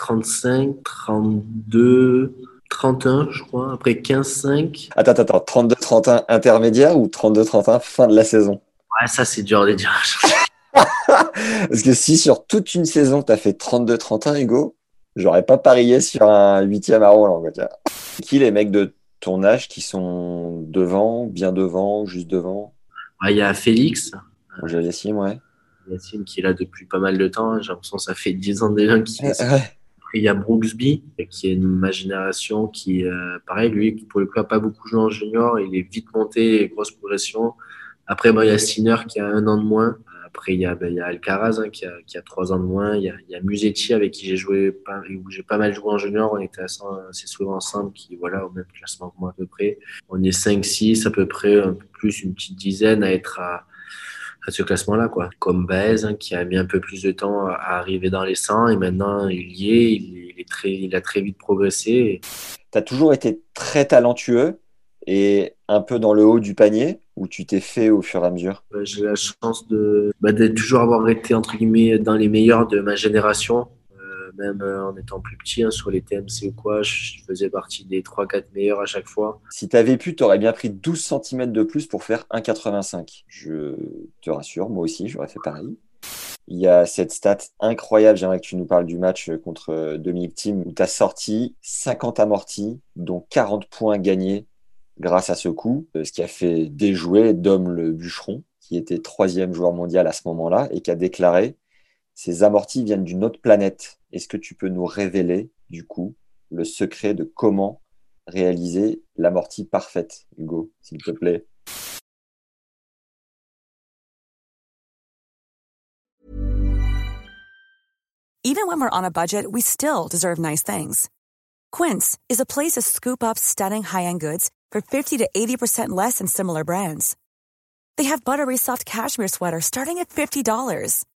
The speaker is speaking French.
35, 32, 31, je crois. Après 15-5. Attends, attends, 32-31 intermédiaire ou 32-31 fin de la saison? Ouais, ça, c'est dur de dire. Parce que si sur toute une saison, tu as fait 32-31, Hugo, j'aurais pas parié sur un huitième à Roland. quoi. Qui les mecs de ton âge qui sont devant, bien devant, juste devant? Ouais, Il y a Félix, J'ai les ouais. Yacine, qui est là depuis pas mal de temps. J'ai l'impression que ça fait 10 ans déjà qu'il est Ouais. Il y a Brooksby, qui est ma génération, qui, euh, pareil, lui, qui pour le coup n'a pas beaucoup joué en junior. Il est vite monté, grosse progression. Après, bon, il y a Sinner qui a un an de moins. Après, il y a, ben, Alcaraz hein, qui, a, trois ans de moins. Il y a, Musetti avec qui j'ai joué, où j'ai pas mal joué en junior. On était assez, assez souvent ensemble, qui, voilà, au même classement que moi à peu près. On est 5-6 à peu près, un peu plus, une petite dizaine à être à, à ce classement-là, quoi. Comme Baez, hein, qui a mis un peu plus de temps à arriver dans les 100 et maintenant il y est, il, est très, il a très vite progressé. Tu as toujours été très talentueux et un peu dans le haut du panier où tu t'es fait au fur et à mesure? Euh, J'ai la chance de, bah, de toujours avoir été, entre guillemets, dans les meilleurs de ma génération. Euh, même euh, en étant plus petit, hein, sur les TMC ou quoi, je faisais partie des 3-4 meilleurs à chaque fois. Si tu avais pu, tu aurais bien pris 12 cm de plus pour faire 1,85. Je te rassure, moi aussi, j'aurais fait pareil. Il y a cette stat incroyable, j'aimerais que tu nous parles du match contre euh, Dominic Thiem, où tu as sorti 50 amortis, dont 40 points gagnés grâce à ce coup, ce qui a fait déjouer Dom le bûcheron, qui était troisième joueur mondial à ce moment-là, et qui a déclaré Ces amortis viennent d'une autre planète. Est-ce que tu peux nous révéler, du coup, le secret de comment réaliser l'amortie parfaite, Hugo, s'il te plaît? Even when we're on a budget, we still deserve nice things. Quince is a place to scoop up stunning high-end goods for 50 to 80% less than similar brands. They have buttery soft cashmere sweaters starting at $50,